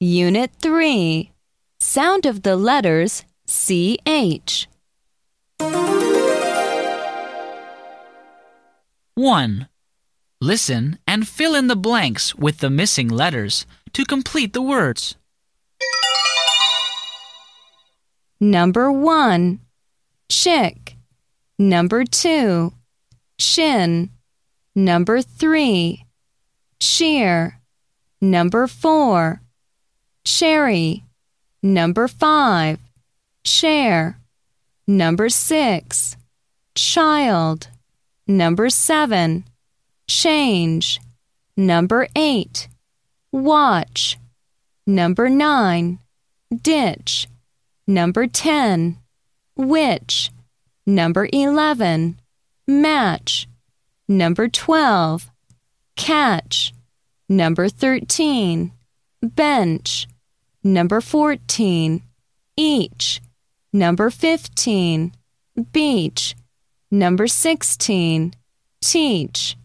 Unit 3 Sound of the letters CH. 1. Listen and fill in the blanks with the missing letters to complete the words. Number 1 Chick. Number 2 Chin. Number 3 Sheer. Number 4 Cherry. Number 5 Share. Number 6 Child. Number 7 Change. Number 8 Watch. Number 9 Ditch. Number 10 Witch. Number 11 Match. Number 12 Catch. Number 13 Bench. Number 14 Each. Number 15 Beach. Number 16 Teach.